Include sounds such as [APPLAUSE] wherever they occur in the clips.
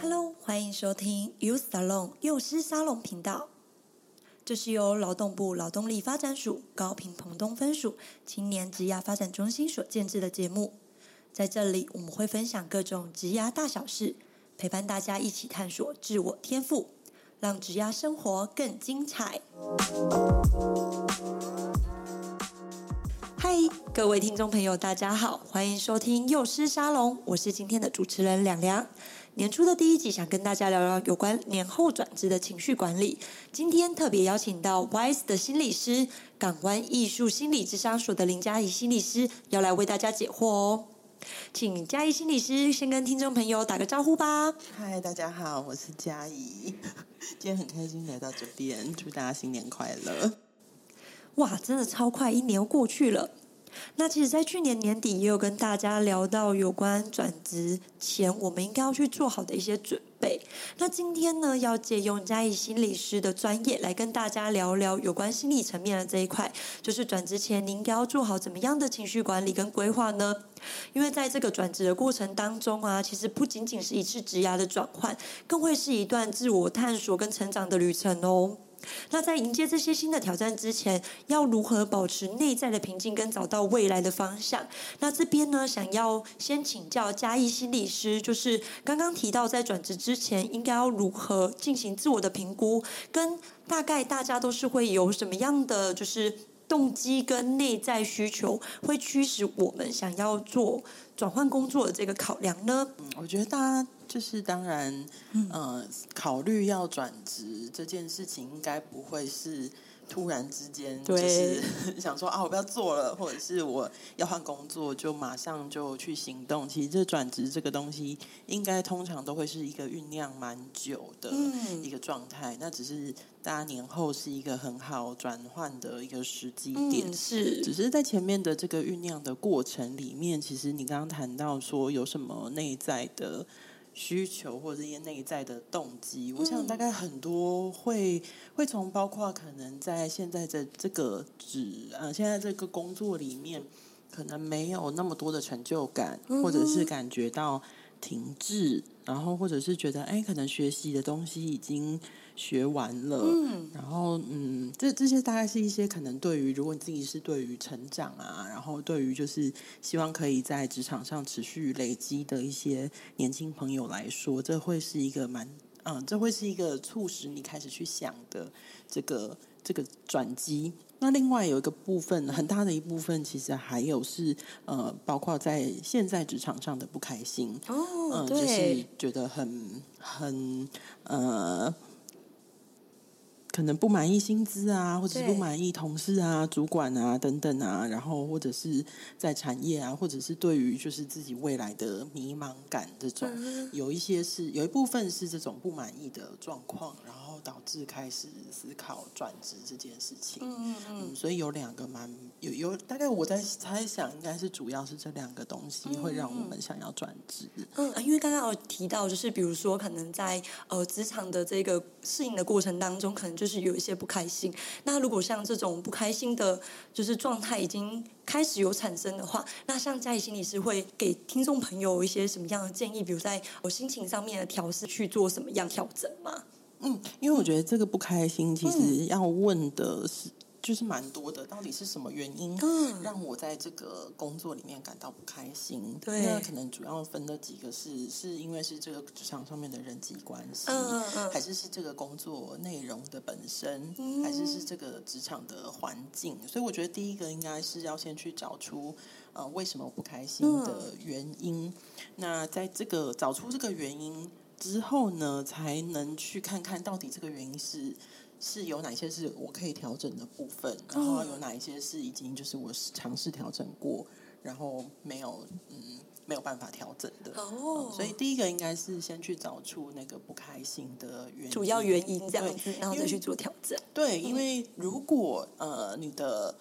Hello，欢迎收听 You Salon 幼师沙龙频道。这是由劳动部劳动力发展署高屏澎东分署青年职涯发展中心所建制的节目。在这里，我们会分享各种职涯大小事，陪伴大家一起探索自我天赋，让职涯生活更精彩。嗨，各位听众朋友，大家好，欢迎收听幼师沙龙，我是今天的主持人梁梁。年初的第一集，想跟大家聊聊有关年后转职的情绪管理。今天特别邀请到 WISE 的心理师，港湾艺术心理智商所的林嘉怡心理师，要来为大家解惑哦。请嘉怡心理师先跟听众朋友打个招呼吧。嗨，大家好，我是嘉怡，[LAUGHS] 今天很开心来到这边，祝大家新年快乐。哇，真的超快，一年又过去了。那其实，在去年年底也有跟大家聊到有关转职前我们应该要去做好的一些准备。那今天呢，要借用嘉怡心理师的专业来跟大家聊聊有关心理层面的这一块，就是转职前您应该要做好怎么样的情绪管理跟规划呢？因为在这个转职的过程当中啊，其实不仅仅是一次职涯的转换，更会是一段自我探索跟成长的旅程哦。那在迎接这些新的挑战之前，要如何保持内在的平静跟找到未来的方向？那这边呢，想要先请教嘉怡心理师，就是刚刚提到在转职之前应该要如何进行自我的评估，跟大概大家都是会有什么样的就是动机跟内在需求，会驱使我们想要做转换工作的这个考量呢？我觉得大家。就是当然，呃，考虑要转职这件事情，应该不会是突然之间，就是 [LAUGHS] 想说啊，我不要做了，或者是我要换工作，就马上就去行动。其实这转职这个东西，应该通常都会是一个酝酿蛮久的一个状态。那只是大家年后是一个很好转换的一个时机点，是。只是在前面的这个酝酿的过程里面，其实你刚刚谈到说有什么内在的。需求或者一些内在的动机，我想大概很多会会从包括可能在现在的这个职呃现在这个工作里面，可能没有那么多的成就感，或者是感觉到停滞，然后或者是觉得哎，可能学习的东西已经。学完了，嗯，然后嗯，这这些大概是一些可能对于如果你自己是对于成长啊，然后对于就是希望可以在职场上持续累积的一些年轻朋友来说，这会是一个蛮嗯，这会是一个促使你开始去想的这个这个转机。那另外有一个部分很大的一部分，其实还有是呃，包括在现在职场上的不开心哦，嗯，对，就是觉得很很呃。可能不满意薪资啊，或者是不满意同事啊、主管啊等等啊，然后或者是在产业啊，或者是对于就是自己未来的迷茫感这种，有一些是有一部分是这种不满意的状况，然后导致开始思考转职这件事情。嗯嗯嗯，所以有两个蛮有有大概我在猜想，应该是主要是这两个东西会让我们想要转职。嗯，因为刚刚有提到，就是比如说可能在呃职场的这个适应的过程当中，可能就是。有一些不开心。那如果像这种不开心的，就是状态已经开始有产生的话，那像嘉怡心理师会给听众朋友一些什么样的建议？比如在我心情上面的调试，去做什么样调整吗？嗯，因为我觉得这个不开心，其实要问的是。就是蛮多的，到底是什么原因让我在这个工作里面感到不开心？对，那可能主要分的几个是，是因为是这个职场上面的人际关系，嗯嗯，还是是这个工作内容的本身，嗯，还是是这个职场的环境？所以我觉得第一个应该是要先去找出呃为什么不开心的原因。嗯，那在这个找出这个原因之后呢，才能去看看到底这个原因是。是有哪些是我可以调整的部分，然后有哪一些是已经就是我尝试调整过，然后没有嗯没有办法调整的哦、嗯。所以第一个应该是先去找出那个不开心的原因，主要原因这样子，然后再去做调整。对，因为如果呃你的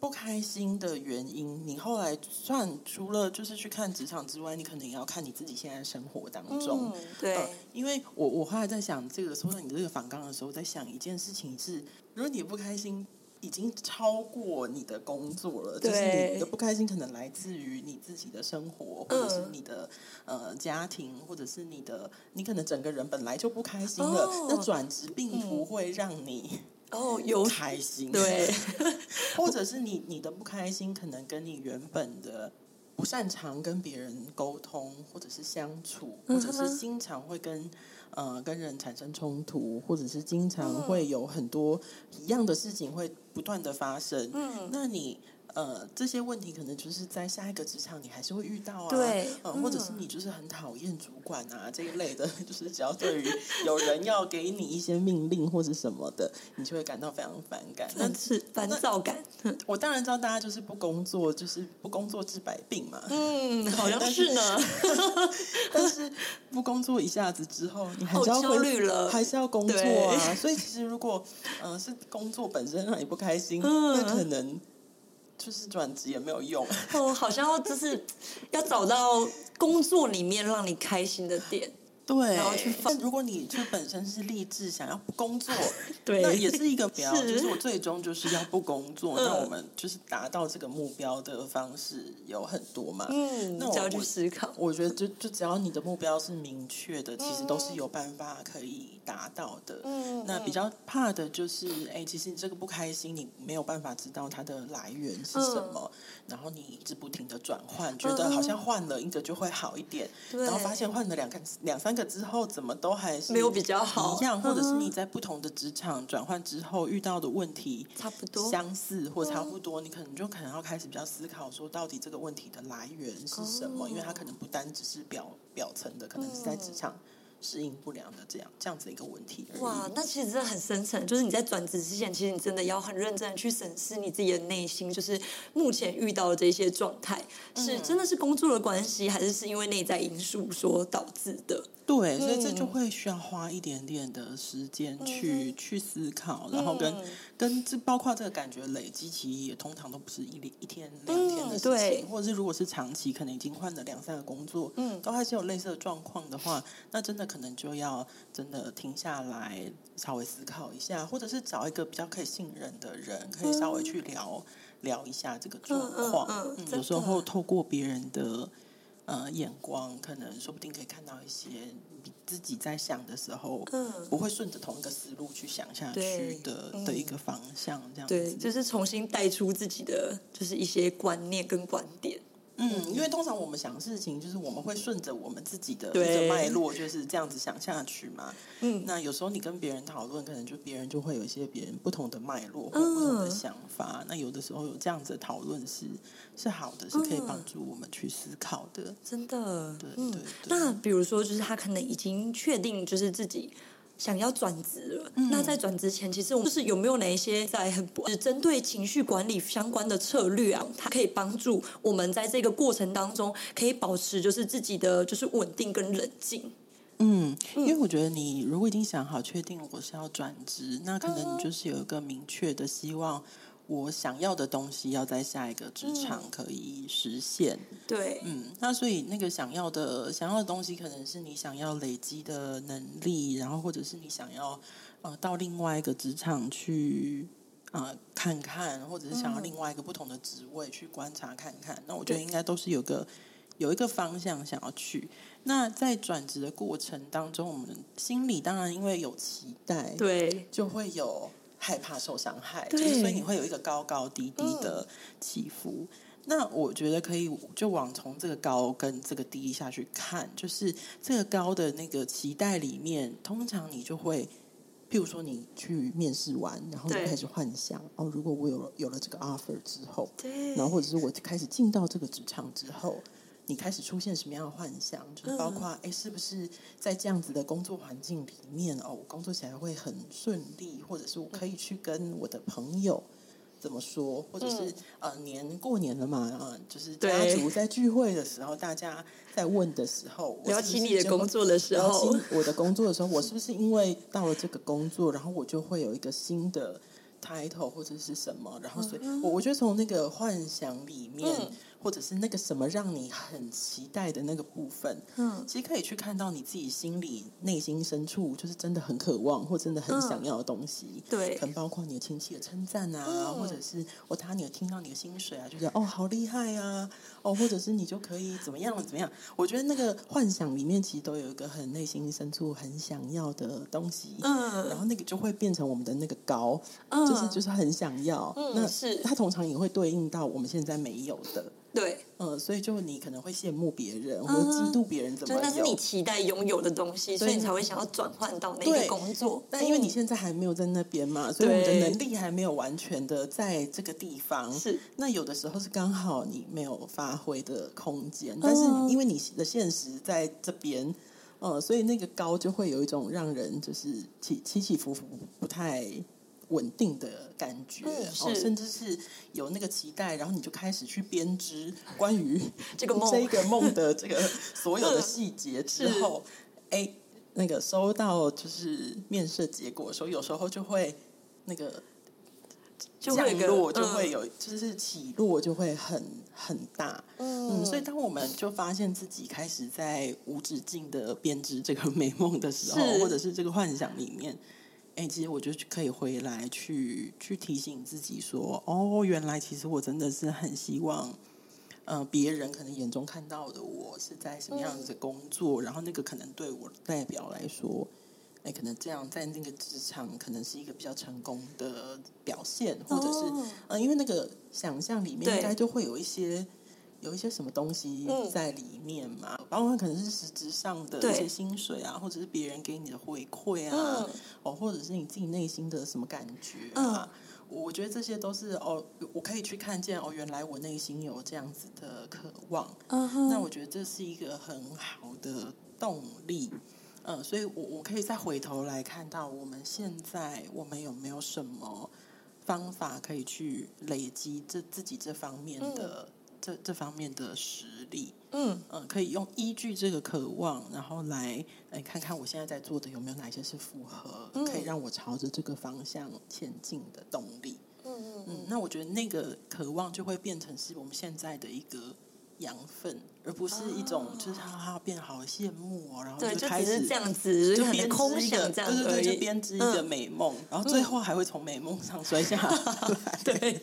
不开心的原因，你后来算除了就是去看职场之外，你可能也要看你自己现在生活当中。嗯、对、呃，因为我我后来在想这个，说到你这个反纲的时候，在想一件事情是，如果你不开心。已经超过你的工作了，就是你的不开心可能来自于你自己的生活，或者是你的呃家庭，或者是你的你可能整个人本来就不开心了。哦、那转职并不会让你哦有开心，对，[LAUGHS] 或者是你你的不开心可能跟你原本的不擅长跟别人沟通，或者是相处，或者是经常会跟。呃，跟人产生冲突，或者是经常会有很多一样的事情会不断的发生。嗯，那你。呃，这些问题可能就是在下一个职场你还是会遇到啊，对，呃，或者是你就是很讨厌主管啊这一类的，[LAUGHS] 就是只要对于有人要给你一些命令或者什么的，你就会感到非常反感，但是烦躁感。我当然知道大家就是不工作，就是不工作治百病嘛。嗯，[LAUGHS] 好像是呢。[LAUGHS] 但是不工作一下子之后，你还是要焦虑了，还是要工作啊。所以其实如果呃是工作本身让你不开心，嗯，那可能。就是转职也没有用哦，好像就是要找到工作里面让你开心的点。对，然后去放。如果你就本身是立志想要不工作，[LAUGHS] 对，那也是一个 [LAUGHS] 标，就是我最终就是要不工作。[LAUGHS] 那我们就是达到这个目标的方式有很多嘛。嗯，那我就要去思考。我觉得就就只要你的目标是明确的，其实都是有办法可以达到的。嗯，那比较怕的就是，哎，其实你这个不开心，你没有办法知道它的来源是什么，然后你一直不停的转换，觉得好像换了一个就会好一点，然后发现换了两个两三个。之后怎么都还是没有比较好一样，或者是你在不同的职场转换之后遇到的问题差不多相似或差不多，你可能就可能要开始比较思考说，到底这个问题的来源是什么？因为它可能不单只是表表层的，可能是在职场。适应不良的这样这样子一个问题。哇，那其实真的很深层，就是你在转职之前，其实你真的要很认真的去审视你自己的内心，就是目前遇到的这些状态，是真的是工作的关系，还是是因为内在因素所导致的？对，所以这就会需要花一点点的时间去、嗯、去思考，然后跟、嗯、跟这包括这个感觉累积，其实也通常都不是一一天两天的事情，或者是如果是长期，可能已经换了两三个工作，嗯，都还是有类似的状况的话，那真的可能就要真的停下来，稍微思考一下，或者是找一个比较可以信任的人，可以稍微去聊、嗯、聊一下这个状况。嗯，嗯，有时候透过别人的。呃，眼光可能说不定可以看到一些比自己在想的时候，嗯，不会顺着同一个思路去想下去的的一个方向，这样子。对，就是重新带出自己的就是一些观念跟观点。嗯，因为通常我们想事情，就是我们会顺着我们自己的一个脉络，就是这样子想下去嘛。嗯，那有时候你跟别人讨论，可能就别人就会有一些别人不同的脉络或不同的想法。嗯、那有的时候有这样子的讨论是是好的，是可以帮助我们去思考的。嗯、真的，对对，对。那比如说，就是他可能已经确定，就是自己。想要转职了，嗯、那在转职前，其实我们就是有没有哪一些在很只针对情绪管理相关的策略啊？它可以帮助我们在这个过程当中，可以保持就是自己的就是稳定跟冷静。嗯，因为我觉得你如果已经想好确定我是要转职，那可能你就是有一个明确的希望。我想要的东西要在下一个职场可以实现，嗯、对，嗯，那所以那个想要的想要的东西，可能是你想要累积的能力，然后或者是你想要呃到另外一个职场去啊、呃、看看，或者是想要另外一个不同的职位去观察看看。嗯、那我觉得应该都是有个有一个方向想要去。那在转职的过程当中，我们心里当然因为有期待，对，就会有。害怕受伤害，就是所以你会有一个高高低低的起伏。嗯、那我觉得可以就往从这个高跟这个低下去看，就是这个高的那个期待里面，通常你就会，譬如说你去面试完，然后就开始幻想哦，如果我有了有了这个 offer 之后，对，然后或者是我开始进到这个职场之后。你开始出现什么样的幻想？就是包括哎、嗯，是不是在这样子的工作环境里面哦，我工作起来会很顺利，或者是我可以去跟我的朋友怎么说，或者是、嗯、呃，年过年了嘛，啊，就是家族在聚会的时候，大家在问的时候，聊起你的工作的时候，我的工作的时候，我是不 [LAUGHS] 是因为到了这个工作，然后我就会有一个新的 title 或者是什么，然后所以我我觉得从那个幻想里面。嗯或者是那个什么让你很期待的那个部分，嗯，其实可以去看到你自己心里内心深处就是真的很渴望或真的很想要的东西，嗯、对，可能包括你的亲戚的称赞啊，嗯、或者是我打你有听到你的薪水啊，就觉得哦好厉害啊，哦，或者是你就可以怎么样怎么样？我觉得那个幻想里面其实都有一个很内心深处很想要的东西，嗯，然后那个就会变成我们的那个高，嗯、就是就是很想要，嗯，那是。它通常也会对应到我们现在没有的。对，嗯，所以就你可能会羡慕别人，或者嫉妒别人怎么样？那是你期待拥有的东西，所以你才会想要转换到那个工作。但因为你现在还没有在那边嘛，所以你的能力还没有完全的在这个地方。是，那有的时候是刚好你没有发挥的空间，但是因为你的现实在这边，嗯，所以那个高就会有一种让人就是起起起伏伏不太。稳定的感觉，嗯、哦，甚至是有那个期待，然后你就开始去编织关于 [LAUGHS] 这个梦、[LAUGHS] 这个梦的这个所有的细节之 [LAUGHS] 后，哎是，那个收到就是面试结果的时候，有时候就会那个降落就会有，就是起落就会很很大，嗯，嗯，所以当我们就发现自己开始在无止境的编织这个美梦的时候，或者是这个幻想里面。哎、欸，其实我觉得可以回来去去提醒自己说，哦，原来其实我真的是很希望，呃，别人可能眼中看到的我是在什么样子的工作，嗯、然后那个可能对我代表来说，哎、欸，可能这样在那个职场可能是一个比较成功的表现，或者是，嗯、呃，因为那个想象里面应该就会有一些。有一些什么东西在里面嘛？嗯、包括可能是实质上的一些薪水啊，或者是别人给你的回馈啊，嗯、哦，或者是你自己内心的什么感觉啊？嗯、我觉得这些都是哦，我可以去看见哦，原来我内心有这样子的渴望。嗯哼，那我觉得这是一个很好的动力。嗯，所以我我可以再回头来看到我们现在我们有没有什么方法可以去累积这自己这方面的。嗯这这方面的实力，嗯。嗯、呃，可以用依据这个渴望，然后来来看看我现在在做的有没有哪些是符合，嗯、可以让我朝着这个方向前进的动力。嗯嗯嗯，那我觉得那个渴望就会变成是我们现在的一个养分，而不是一种就是哈哈变好羡慕哦，然后就开始这样子就编织一个，对对对，就编织一个美梦，嗯、然后最后还会从美梦上摔下来，[LAUGHS] 对。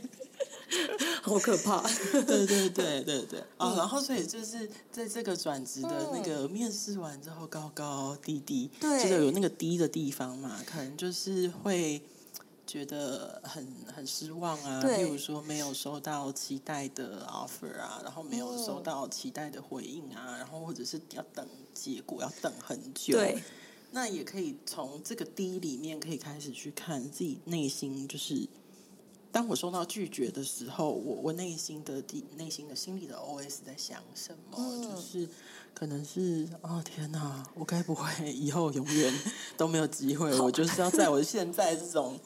[LAUGHS] 好可怕！[LAUGHS] 对对对对对啊！然后所以就是在这个转职的那个面试完之后，高高低低，对，就是有那个低的地方嘛，可能就是会觉得很很失望啊。对，例如说没有收到期待的 offer 啊，然后没有收到期待的回应啊，然后或者是要等结果要等很久。对，那也可以从这个低里面可以开始去看自己内心就是。当我收到拒绝的时候，我我内心的底内心的心里的 OS 在想什么？嗯、就是可能是哦天哪，我该不会以后永远都没有机会？好我就是要在我现在这种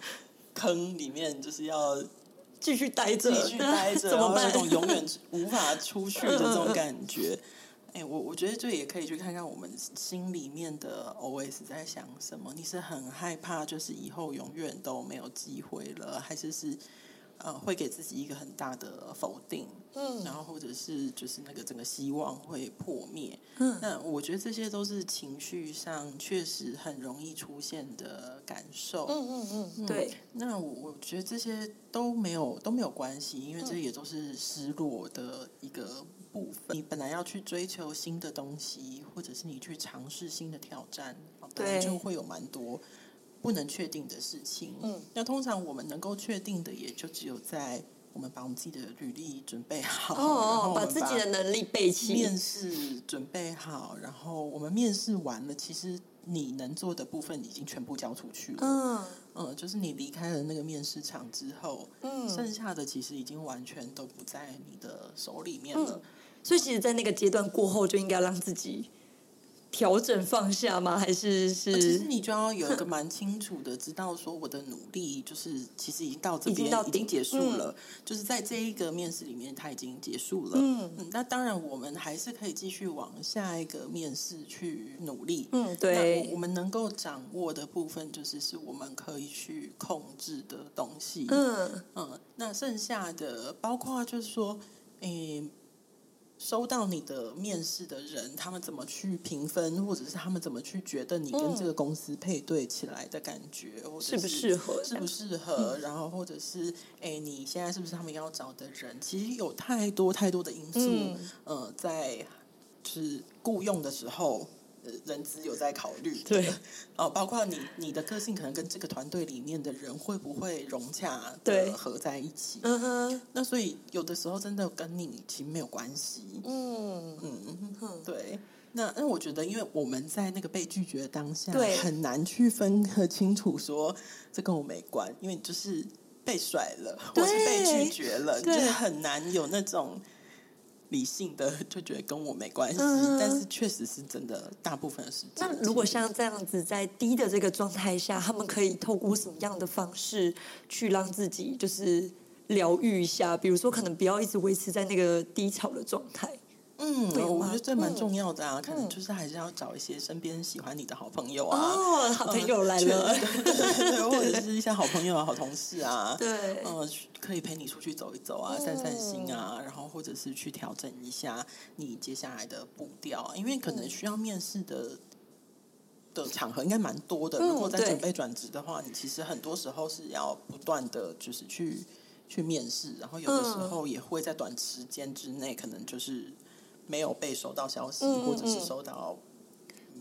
坑里面，就是要继续待着，继续待 [LAUGHS] 着，然后这种永远无法出去的这种感觉。哎、欸，我我觉得这也可以去看看我们心里面的 OS 在想什么。你是很害怕，就是以后永远都没有机会了，还是是？呃，会给自己一个很大的否定，嗯，然后或者是就是那个整个希望会破灭，嗯，那我觉得这些都是情绪上确实很容易出现的感受，嗯嗯嗯，嗯对。那我我觉得这些都没有都没有关系，因为这也都是失落的一个部分。嗯、你本来要去追求新的东西，或者是你去尝试新的挑战，对，就会有蛮多。不能确定的事情，嗯，那通常我们能够确定的，也就只有在我们把我们自己的履历准备好，哦，然后把自己的能力备齐，面试准备好，然后我们面试完了，其实你能做的部分已经全部交出去了，嗯。嗯，就是你离开了那个面试场之后，嗯，剩下的其实已经完全都不在你的手里面了，嗯，所以其实，在那个阶段过后，就应该让自己。调整放下吗？还是是？其实你就要有一个蛮清楚的，知道说我的努力就是其实已经到这边，已经结束了，嗯、就是在这一个面试里面，它已经结束了。嗯，嗯，那当然我们还是可以继续往下一个面试去努力。嗯，对。我们能够掌握的部分，就是是我们可以去控制的东西。嗯嗯，那剩下的包括就是说，诶。收到你的面试的人，他们怎么去评分，或者是他们怎么去觉得你跟这个公司配对起来的感觉，嗯、或者是适不适合，适不适合，然后或者是哎，你现在是不是他们要找的人？其实有太多太多的因素，嗯、呃，在就是雇佣的时候。人资有在考虑，对，[LAUGHS] 哦，包括你你的个性可能跟这个团队里面的人会不会融洽，对，合在一起，嗯哼，那所以有的时候真的跟你其实没有关系，嗯。嗯，对，那那我觉得，因为我们在那个被拒绝的当下，对，很难去分得清楚说这跟我没关，因为就是被甩了，或是被拒绝了，就是很难有那种。理性的 [LAUGHS] 就觉得跟我没关系，嗯、但是确实是真的，大部分的时间。那如果像这样子在低的这个状态下，他们可以透过什么样的方式去让自己就是疗愈一下？比如说，可能不要一直维持在那个低潮的状态。嗯，我觉得这蛮重要的啊，嗯、可能就是还是要找一些身边喜欢你的好朋友啊，哦，好朋友来了，[LAUGHS] 或者是一些好朋友啊、好同事啊，对，嗯，可以陪你出去走一走啊，散散心啊，然后或者是去调整一下你接下来的步调，因为可能需要面试的的场合应该蛮多的。如果在准备转职的话，你其实很多时候是要不断的就是去去面试，然后有的时候也会在短时间之内可能就是。没有被收到消息，或者是收到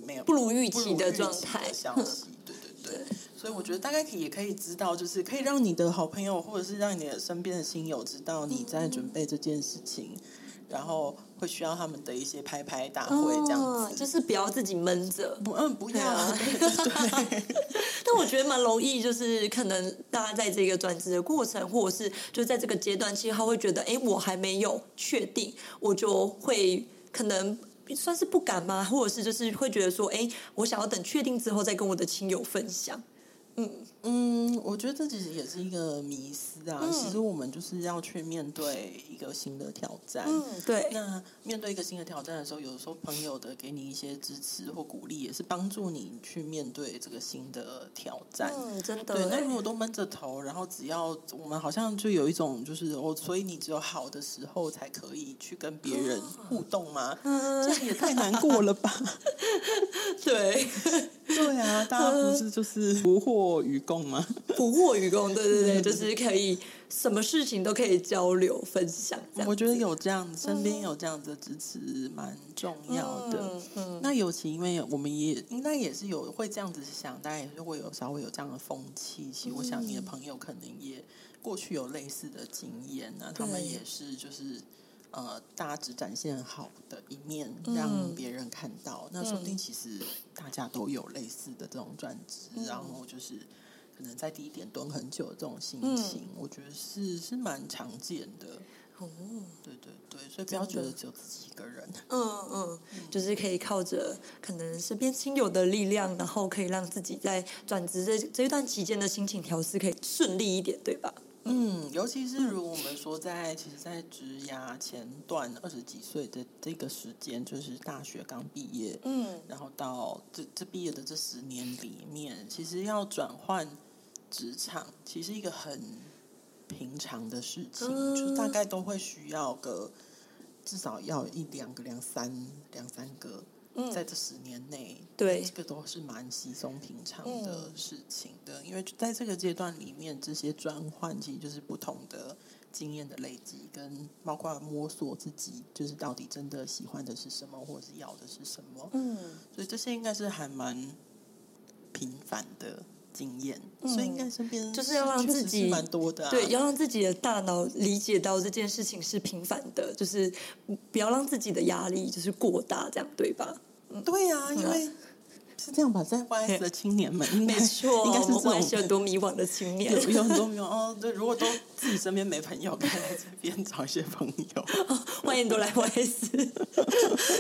没有不如预期的状态。消息，对对。对，所以我觉得大概可以也可以知道，就是可以让你的好朋友，或者是让你的身边的亲友知道你在准备这件事情。然后会需要他们的一些拍拍大会这样子，哦、就是不要自己闷着。不，嗯，不要。啊、[LAUGHS] [LAUGHS] 但我觉得蛮容易，就是可能大家在这个转职的过程，或者是就在这个阶段，其实他会觉得，哎，我还没有确定，我就会可能算是不敢吗？或者是就是会觉得说，哎，我想要等确定之后再跟我的亲友分享。嗯嗯，我觉得这其实也是一个迷思啊。嗯、其实我们就是要去面对一个新的挑战。嗯，对。那面对一个新的挑战的时候，有时候朋友的给你一些支持或鼓励，也是帮助你去面对这个新的挑战。嗯，真的。对，那如果都闷着头，然后只要我们好像就有一种就是哦，所以你只有好的时候才可以去跟别人互动吗？嗯，这样也太难过了吧？[LAUGHS] 对。对啊，大家不是就是 [LAUGHS] 不惑与共吗？[LAUGHS] 不惑与共，对对对，就是可以什么事情都可以交流分享。我觉得有这样身边有这样子的支持蛮重要的。嗯嗯、那尤其因为我们也应该也是有会这样子想，大家也是会有稍微有这样的风气。其实我想你的朋友可能也过去有类似的经验，那他们也是就是。呃，大家只展现好的一面，让别人看到。嗯、那说不定其实大家都有类似的这种转职，嗯、然后就是可能在低点蹲很久的这种心情，嗯、我觉得是是蛮常见的。哦，对对对，所以不要觉得只有自己一个人。嗯嗯，嗯就是可以靠着可能身边亲友的力量，然后可以让自己在转职这这一段期间的心情调试可以顺利一点，对吧？嗯，尤其是如我们说在，其实，在职涯前段二十几岁的这个时间，就是大学刚毕业，嗯，然后到这这毕业的这十年里面，其实要转换职场，其实一个很平常的事情，嗯、就大概都会需要个至少要一两个、两三、两三个。在这十年内，对这个都是蛮稀松平常的事情的，嗯、因为在这个阶段里面，这些转换其实就是不同的经验的累积，跟包括摸索自己，就是到底真的喜欢的是什么，或者是要的是什么。嗯，所以这些应该是还蛮平凡的经验，嗯、所以应该身边就是要让自己蛮多的、啊，对，要让自己的大脑理解到这件事情是平凡的，就是不要让自己的压力就是过大，这样对吧？对呀、啊，因为是这样吧，在 YS 的青年们，[LAUGHS] 应该没错，[LAUGHS] 应该是这种有很多迷惘的青年，有有很多迷惘哦。对，如果都自己身边没朋友，可以来这边找一些朋友，[LAUGHS] 哦、欢迎都来 YS。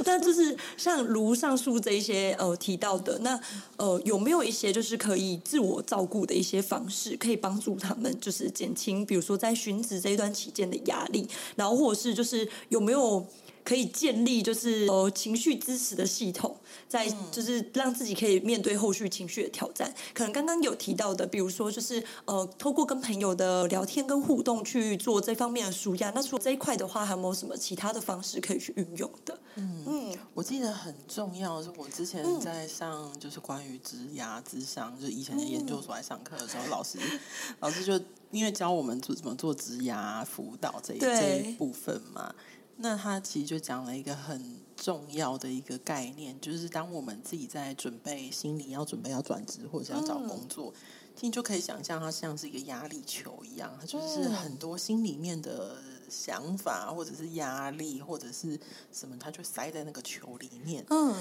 那就是像如上述这一些呃提到的，那呃有没有一些就是可以自我照顾的一些方式，可以帮助他们就是减轻，比如说在寻职这一段期间的压力，然后或者是就是有没有？可以建立就是呃情绪支持的系统，在就是让自己可以面对后续情绪的挑战。可能刚刚有提到的，比如说就是呃，透过跟朋友的聊天跟互动去做这方面的舒压。那除了这一块的话，还有没有什么其他的方式可以去运用的？嗯嗯，我记得很重要的是，我之前在上就是关于职涯之商，就是以前的研究所来上课的时候，老师老师就因为教我们做怎么做职涯辅导这一这一部分嘛。那他其实就讲了一个很重要的一个概念，就是当我们自己在准备心里要准备要转职或者是要找工作，其实你就可以想象它像是一个压力球一样，它就是很多心里面的想法或者是压力或者是什么，它就塞在那个球里面。嗯。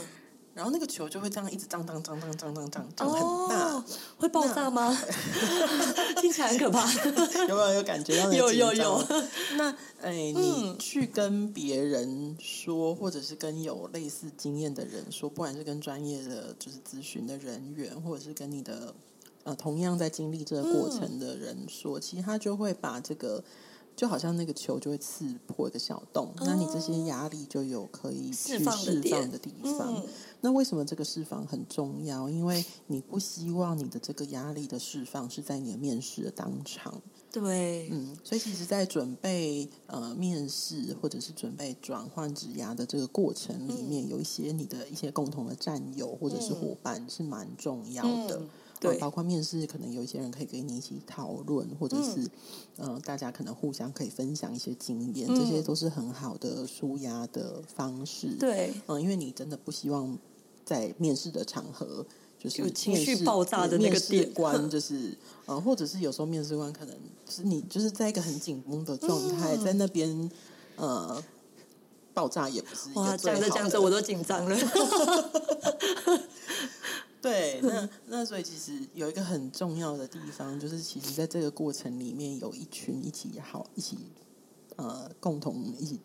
然后那个球就会这样一直涨涨涨涨涨涨涨涨很大。哦，会爆炸吗？听起来很可怕。有没有有感觉到？有有有。那哎，你去跟别人说，或者是跟有类似经验的人说，不管是跟专业的就是咨询的人员，或者是跟你的呃同样在经历这个过程的人说，其实他就会把这个。就好像那个球就会刺破一个小洞，那你这些压力就有可以去释放的地方。那为什么这个释放很重要？因为你不希望你的这个压力的释放是在你的面试的当场。对，嗯，所以其实，在准备呃面试或者是准备转换职涯的这个过程里面，嗯、有一些你的一些共同的战友或者是伙伴是蛮重要的。嗯对，包括面试，可能有一些人可以跟你一起讨论，或者是嗯、呃，大家可能互相可以分享一些经验，嗯、这些都是很好的舒压的方式。对，嗯，因为你真的不希望在面试的场合就是有情绪爆炸的那个点，[LAUGHS] 官就是呃，或者是有时候面试官可能是你就是在一个很紧绷的状态，嗯、在那边呃爆炸也不是哇，讲着讲着我都紧张了。[LAUGHS] 对，那那所以其实有一个很重要的地方，就是其实在这个过程里面，有一群一起好一起呃共同一起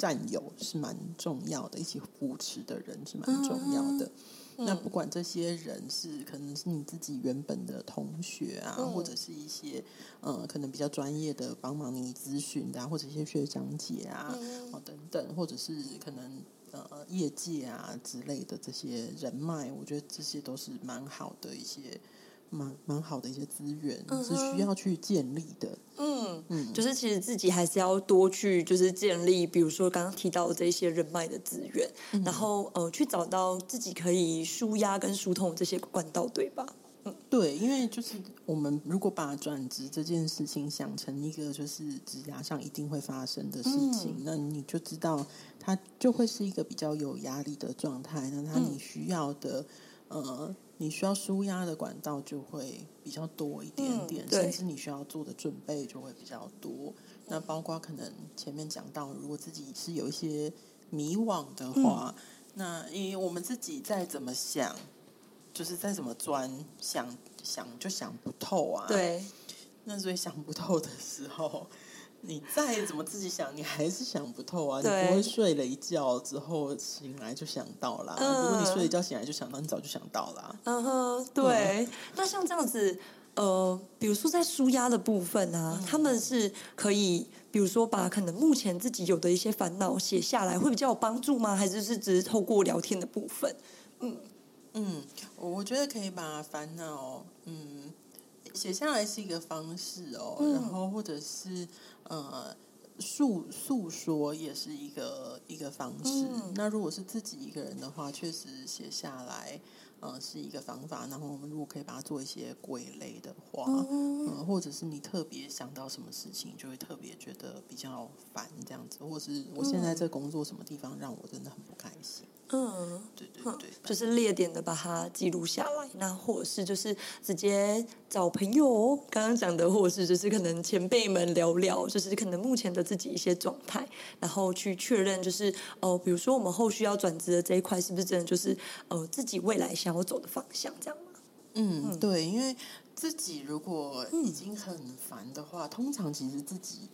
战友是蛮重要的，一起扶持的人是蛮重要的。嗯、那不管这些人是可能是你自己原本的同学啊，嗯、或者是一些呃可能比较专业的帮忙你咨询的、啊，或者一些学长姐啊，嗯、等等，或者是可能。呃，业界啊之类的这些人脉，我觉得这些都是蛮好的一些，蛮蛮好的一些资源，嗯、是需要去建立的。嗯嗯，就是其实自己还是要多去，就是建立，比如说刚刚提到的这些人脉的资源，嗯、然后呃，去找到自己可以舒压跟疏通这些管道，对吧？嗯，对，因为就是我们如果把转职这件事情想成一个就是职涯上一定会发生的事情，嗯、那你就知道它就会是一个比较有压力的状态。那它你需要的、嗯、呃，你需要舒压的管道就会比较多一点点，嗯、甚至你需要做的准备就会比较多。那包括可能前面讲到，如果自己是有一些迷惘的话，嗯、那因为我们自己再怎么想。就是再怎么钻，想想就想不透啊。对，那所以想不透的时候，你再怎么自己想，你还是想不透啊。你不会睡了一觉之后醒来就想到啦。嗯、如果你睡了一觉醒来就想到，你早就想到啦。嗯哼，对。嗯、那像这样子，呃，比如说在舒压的部分啊，嗯、他们是可以，比如说把可能目前自己有的一些烦恼写下来，会比较有帮助吗？还是是只是透过聊天的部分？嗯。嗯，我觉得可以把烦恼嗯写下来是一个方式哦，嗯、然后或者是呃诉诉说也是一个一个方式。嗯、那如果是自己一个人的话，确实写下来呃是一个方法。然后我们如果可以把它做一些归类的话，嗯、呃，或者是你特别想到什么事情，就会特别觉得比较烦这样子，或是我现在这工作什么地方让我真的很不开心。嗯，对对对，就是列点的把它记录下来，那或者是就是直接找朋友，刚刚讲的，或者是就是可能前辈们聊聊，就是可能目前的自己一些状态，然后去确认，就是哦、呃，比如说我们后续要转职的这一块，是不是真的就是呃自己未来想要走的方向，这样吗？嗯，嗯对，因为自己如果已经很烦的话，嗯、通常其实自己。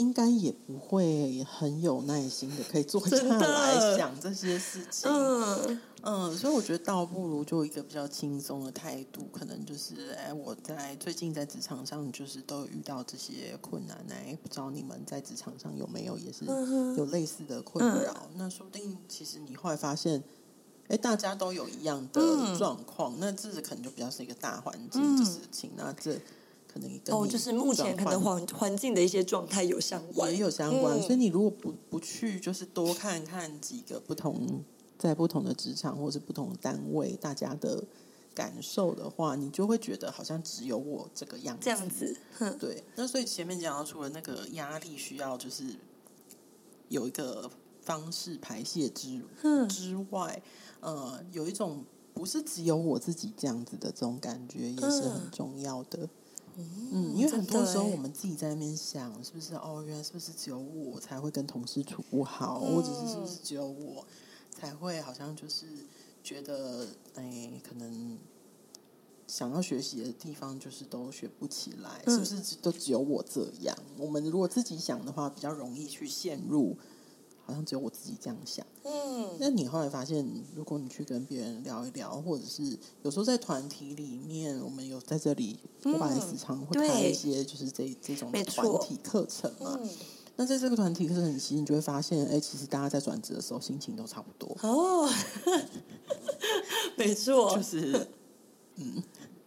应该也不会很有耐心的，可以坐下来想这些事情。嗯嗯，所以我觉得倒不如就一个比较轻松的态度，可能就是哎，我在最近在职场上就是都遇到这些困难，哎，不知道你们在职场上有没有也是有类似的困扰？嗯、那说不定其实你后来发现，哎，大家都有一样的状况，嗯、那这可能就比较是一个大环境的事情。嗯、那这。可能哦，就是目前可能环环境的一些状态有相关，也有相关。嗯、所以你如果不不去，就是多看看几个不同在不同的职场或是不同的单位大家的感受的话，你就会觉得好像只有我这个样子。这样子，对。那所以前面讲到，除了那个压力需要就是有一个方式排泄之之外，呃，有一种不是只有我自己这样子的这种感觉，也是很重要的。嗯，因为很多时候我们自己在那边想，是不是哦？原来是不是只有我才会跟同事处不好，嗯、或者是是不是只有我才会好像就是觉得哎，可能想要学习的地方就是都学不起来，嗯、是不是都只有我这样？我们如果自己想的话，比较容易去陷入。好像只有我自己这样想。嗯，那你后来发现，如果你去跟别人聊一聊，或者是有时候在团体里面，我们有在这里，我本来时常会开一些就是这这种团体课程嘛。嗯、那在这个团体课程期间，你就会发现，哎，其实大家在转职的时候心情都差不多。哦，[LAUGHS] 没错，就是嗯，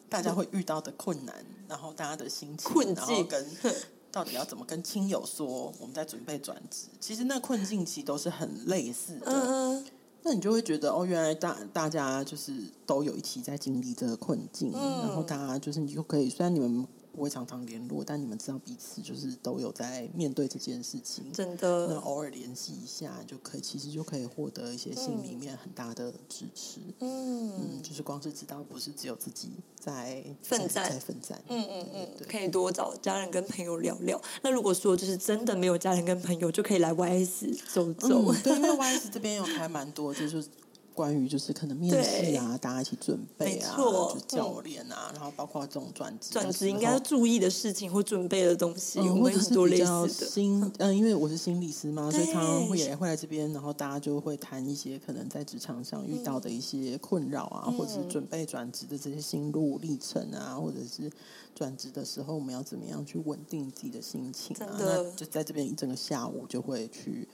大家会遇到的困难，然后大家的心情，困境然后跟。到底要怎么跟亲友说我们在准备转职？其实那困境其实都是很类似的。嗯、那你就会觉得哦，原来大大家就是都有一起在经历这个困境，嗯、然后大家就是你就可以，虽然你们。不会常常联络，但你们知道彼此就是都有在面对这件事情，真的。那偶尔联系一下就可以，其实就可以获得一些心里面很大的支持。嗯嗯，就是光是知道不是只有自己在奋战，在奋战。嗯嗯嗯，可以多找家人跟朋友聊聊。那如果说就是真的没有家人跟朋友，就可以来 YS 走走。嗯、对，因为 YS 这边有还蛮多，就是。关于就是可能面试啊，大家一起准备啊，就教练啊，嗯、然后包括这种转职转职应该要注意的事情或准备的东西，有没有很多类似的？新嗯、呃，因为我是心理师嘛，[LAUGHS] 所以常常会也会来这边，然后大家就会谈一些可能在职场上遇到的一些困扰啊，嗯、或者是准备转职的这些心路历程啊，或者是转职的时候我们要怎么样去稳定自己的心情啊？那就在这边一整个下午就会去。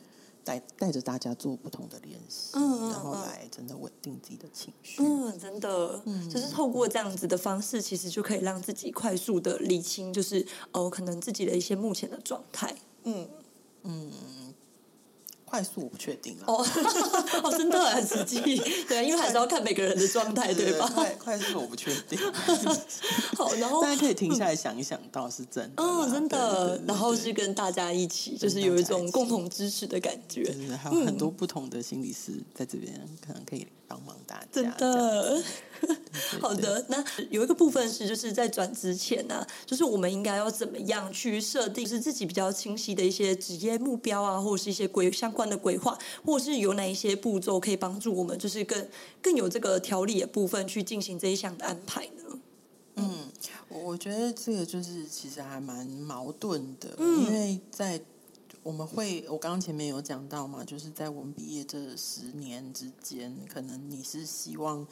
带带着大家做不同的练习，嗯，然后来真的稳定自己的情绪，嗯，真的，嗯，就是透过这样子的方式，其实就可以让自己快速的理清，就是哦，可能自己的一些目前的状态，嗯。嗯。快速我不确定了哦，[LAUGHS] 哦，真的很实际，对，因为还是要看每个人的状态，对吧？快快速我不确定，[LAUGHS] 好，然后 [LAUGHS] 大家可以停下来想一想，倒是真的，嗯，真的，然后是跟大家一起，就是有一种共同支持的感觉，就是还有很多不同的心理师在这边，可能可以帮忙大家，真的。[LAUGHS] 好的，那有一个部分是，就是在转职前呢、啊，就是我们应该要怎么样去设定，是自己比较清晰的一些职业目标啊，或者是一些规相关的规划，或者是有哪一些步骤可以帮助我们，就是更更有这个条理的部分去进行这一项的安排呢？嗯，我觉得这个就是其实还蛮矛盾的，嗯、因为在我们会，我刚刚前面有讲到嘛，就是在我们毕业这十年之间，可能你是希望。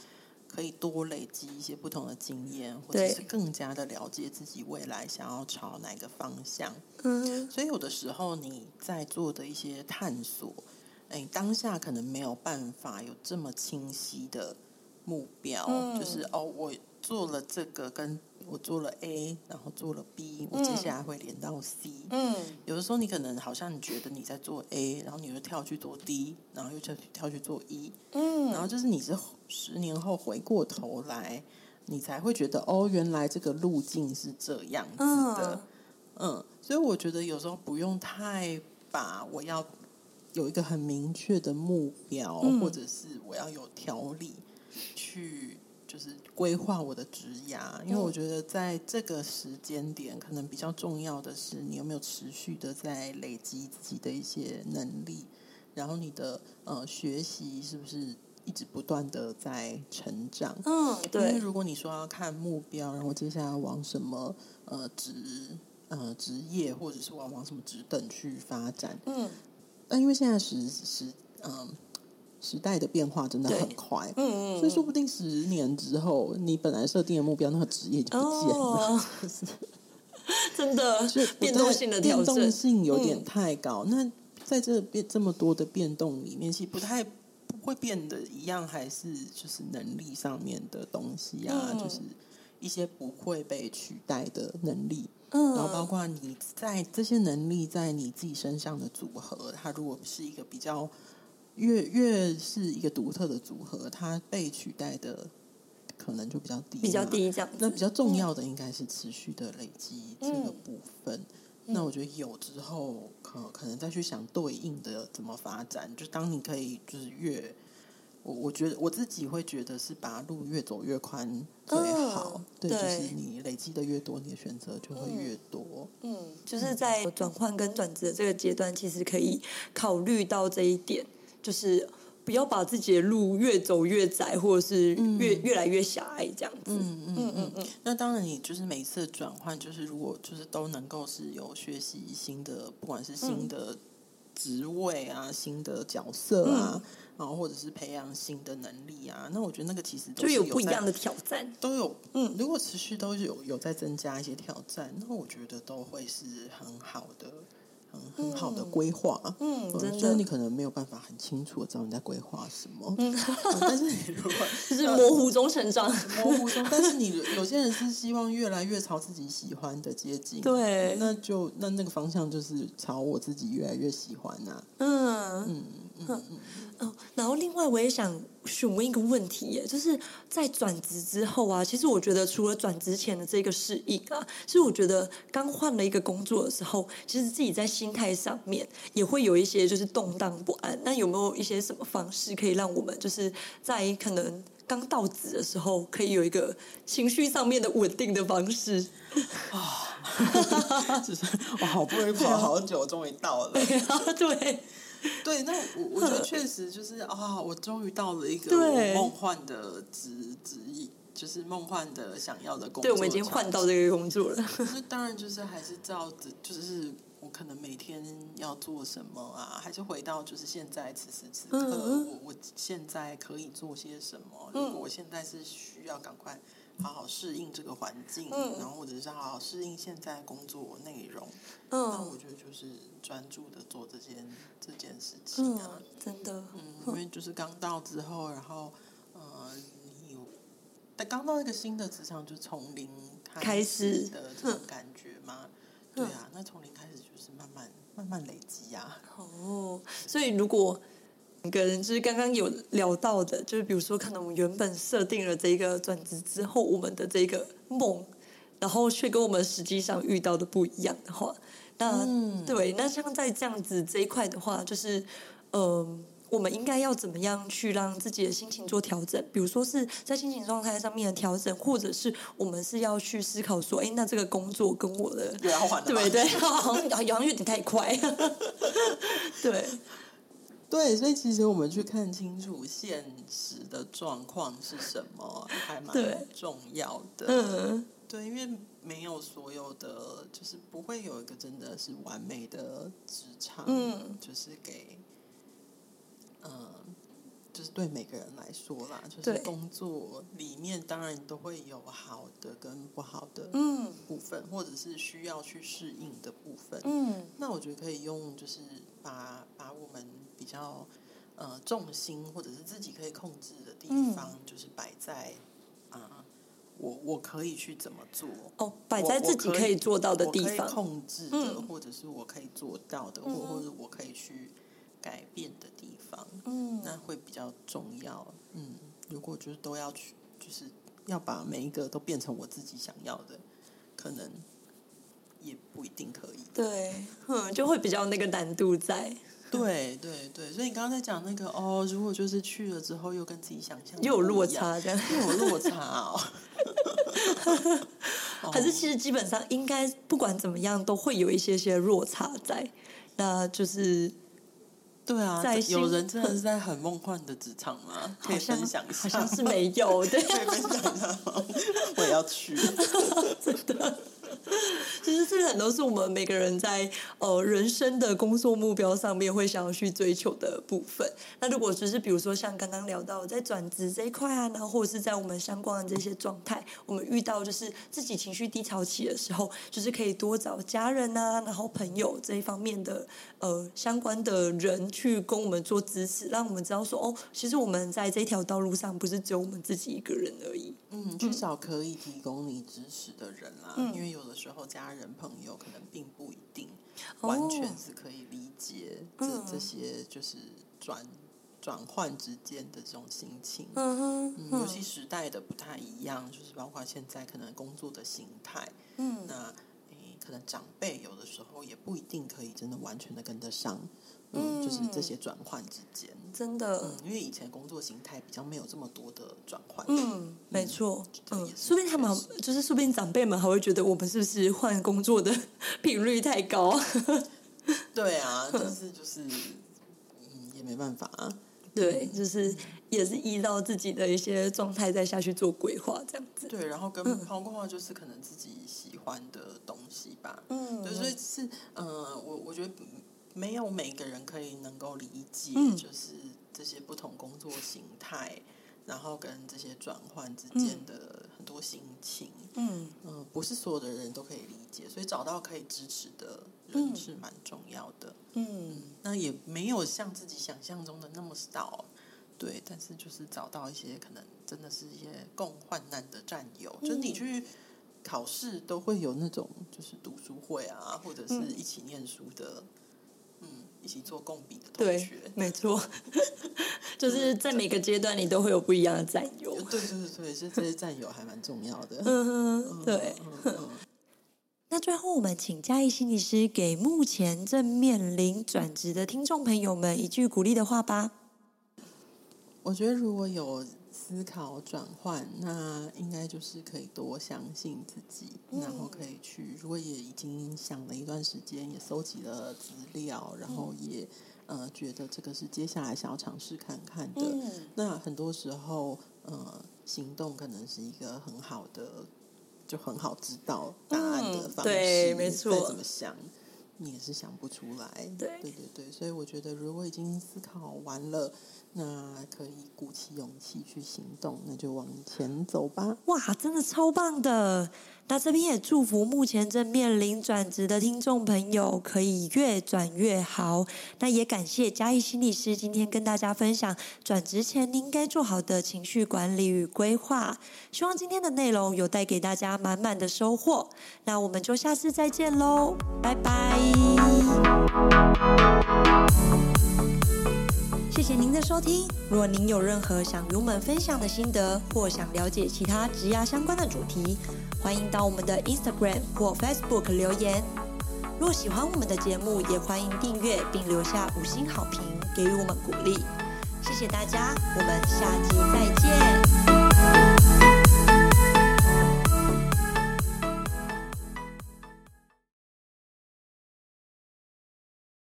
可以多累积一些不同的经验，或者是更加的了解自己未来想要朝哪个方向。嗯，所以有的时候你在做的一些探索，哎，当下可能没有办法有这么清晰的目标，嗯，就是哦，我做了这个跟。我做了 A，然后做了 B，我接下来会连到 C。嗯，有的时候你可能好像你觉得你在做 A，然后你又跳去做 D，然后又跳跳去做 E。嗯，然后就是你是十年后回过头来，你才会觉得哦，原来这个路径是这样子的。嗯，嗯，所以我觉得有时候不用太把我要。有一个很明确的目标，嗯、或者是我要有条理去，就是规划我的职涯。因为我觉得在这个时间点，可能比较重要的是你有没有持续的在累积自己的一些能力，然后你的呃学习是不是一直不断的在成长？嗯，对。因为如果你说要看目标，然后接下来往什么呃职呃职业，或者是往往什么职等去发展，嗯。那因为现在时时嗯时代的变化真的很快，嗯嗯，所以说不定十年之后，你本来设定的目标那个职业就不见了，哦、[LAUGHS] [LAUGHS] 真的，变动性的调整，变动性有点太高。嗯、那在这变这么多的变动里面，其实不太不会变得一样，还是就是能力上面的东西啊，嗯、就是一些不会被取代的能力。嗯，然后包括你在这些能力在你自己身上的组合，它如果是一个比较越越是一个独特的组合，它被取代的可能就比较低，比较低这样。那比较重要的应该是持续的累积这个部分。嗯、那我觉得有之后可可能再去想对应的怎么发展，就当你可以就是越。我我觉得我自己会觉得是把路越走越宽最好，哦、对，对，就是你累积的越多，你的选择就会越多。嗯，嗯，就是在转换跟转职的这个阶段，其实可以考虑到这一点，就是不要把自己的路越走越窄，或者是越、嗯、越来越狭隘这样子。嗯嗯嗯嗯，嗯。那当然，你就是每次转换，就是如果就是都能够是有学习新的，不管是新的职位啊、新的角色啊。嗯然后或者是培养新的能力啊，那我觉得那个其实都就有不一样的挑战，都有嗯，如果持续都有有在增加一些挑战，那我觉得都会是很好的，很很好的规划。嗯，真的，你可能没有办法很清楚的知道你在规划什么，嗯。嗯、但是你如果 [LAUGHS] 就是模糊中成长，模糊中，但是你 [LAUGHS] 有些人是希望越来越朝自己喜欢的接近，对，那就那那个方向就是朝我自己越来越喜欢呐、啊，嗯嗯嗯。嗯。哦，然后另外我也想询问一个问题耶，就是在转职之后啊，其实我觉得除了转职前的这个适应啊，其实我觉得刚换了一个工作的时候，其实自己在心态上面也会有一些就是动荡不安。那有没有一些什么方式可以让我们就是在可能刚到职的时候，可以有一个情绪上面的稳定的方式 [LAUGHS] 啊？就 [LAUGHS] 是我好不容易跑好久，终于到了，[LAUGHS] 对。对，[LAUGHS] 那我我觉得确实就是啊，我终于到了一个我梦幻的职职业，就是梦幻的想要的工作。对，我们已经换到这个工作了。那当然就是还是照着，就是我可能每天要做什么啊，还是回到就是现在此时此刻，嗯、我我现在可以做些什么？如果我现在是需要赶快。好好适应这个环境，嗯、然后或者是好好适应现在工作内容。嗯，那我觉得就是专注的做这件这件事情啊，嗯、真的。嗯，因为就是刚到之后，然后呃，你有但刚到一个新的职场，就从零开始的这种感觉嘛。对啊，那从零慢慢累积啊。哦，所以如果。两个人就是刚刚有聊到的，就是比如说，可能我们原本设定了这个转职之后，我们的这个梦，然后却跟我们实际上遇到的不一样的话，那、嗯、对，那像在这样子这一块的话，就是嗯、呃，我们应该要怎么样去让自己的心情做调整？比如说是在心情状态上面的调整，或者是我们是要去思考说，哎，那这个工作跟我的对对对，好像 [LAUGHS] 好像有点太快，[LAUGHS] 对。对，所以其实我们去看清楚现实的状况是什么，还蛮重要的。嗯，对，因为没有所有的，就是不会有一个真的是完美的职场，嗯，就是给，嗯，就是对每个人来说啦，就是工作里面当然都会有好的跟不好的嗯部分，或者是需要去适应的部分。嗯，那我觉得可以用，就是把把我们。比较呃重心或者是自己可以控制的地方，嗯、就是摆在啊、呃，我我可以去怎么做哦，摆在自己可以做到的地方，控制的，嗯、或者是我可以做到的，或、嗯、或者我可以去改变的地方，嗯，那会比较重要。嗯，如果就是都要去，就是要把每一个都变成我自己想要的，可能也不一定可以。对，嗯，就会比较那个难度在。对对对，所以你刚刚在讲那个哦，如果就是去了之后又跟自己想象又有落差，这样又有落差 [LAUGHS] 哦。可是其实基本上应该不管怎么样都会有一些些落差在，那就是。对啊，有人真的是在很梦幻的职场吗？可以分享一下？好像是没有，对，[LAUGHS] 可以分享一下吗？[LAUGHS] 我也要去，[LAUGHS] 真的。[LAUGHS] 其实这很多是我们每个人在呃人生的工作目标上面会想要去追求的部分。那如果只是比如说像刚刚聊到在转职这一块啊，然后或者是在我们相关的这些状态，我们遇到就是自己情绪低潮期的时候，就是可以多找家人啊，然后朋友这一方面的呃相关的人去跟我们做支持，让我们知道说哦，其实我们在这条道路上不是只有我们自己一个人而已。嗯，至少可以提供你支持的人啦，嗯、因为有的时候家人朋友可能并不一定完全是可以理解这、哦、这些就是转转换之间的这种心情。嗯尤其时代的不太一样，就是包括现在可能工作的形态。嗯，那诶，可能长辈有的时候也不一定可以真的完全的跟得上。嗯，就是这些转换之间，真的，嗯，因为以前工作形态比较没有这么多的转换，嗯，没错，嗯，说不定他们就是，说不定长辈们还会觉得我们是不是换工作的 [LAUGHS] 频率太高？[LAUGHS] 对啊，但是 [LAUGHS] 就是，嗯，也没办法啊，对，就是也是依照自己的一些状态再下去做规划，这样子，对，然后跟包括就是可能自己喜欢的东西吧，嗯，对，所以是，嗯，我我觉得。没有每个人可以能够理解，就是这些不同工作形态，嗯、然后跟这些转换之间的很多心情，嗯。嗯、呃，不是所有的人都可以理解，所以找到可以支持的人是蛮重要的，嗯，嗯，那也没有像自己想象中的那么少，对，但是就是找到一些可能真的是一些共患难的战友，嗯、就是你去考试都会有那种就是读书会啊，或者是一起念书的。一起做共笔的同学，对，没错，[LAUGHS] 就是在每个阶段你都会有不一样的战友。对对对对，是这些战友还蛮重要的。嗯哼，对。[LAUGHS] 那最后，我们请嘉义心理师给目前正面临转职的听众朋友们一句鼓励的话吧。我觉得如果有。思考转换，那应该就是可以多相信自己，嗯、然后可以去。如果也已经想了一段时间，也搜集了资料，然后也、嗯、呃觉得这个是接下来想要尝试看看的。嗯、那很多时候，呃，行动可能是一个很好的，就很好知道答案的方式。嗯、对，没错。再怎么想，你也是想不出来。对，对对对。所以我觉得，如果已经思考完了。那可以鼓起勇气去行动，那就往前走吧。哇，真的超棒的！那这边也祝福目前正面临转职的听众朋友可以越转越好。那也感谢嘉义心理师今天跟大家分享转职前你应该做好的情绪管理与规划。希望今天的内容有带给大家满满的收获。那我们就下次再见喽，拜拜。谢谢您的收听。如果您有任何想与我们分享的心得，或想了解其他职涯相关的主题，欢迎到我们的 Instagram 或 Facebook 留言。若喜欢我们的节目，也欢迎订阅并留下五星好评，给予我们鼓励。谢谢大家，我们下期再见。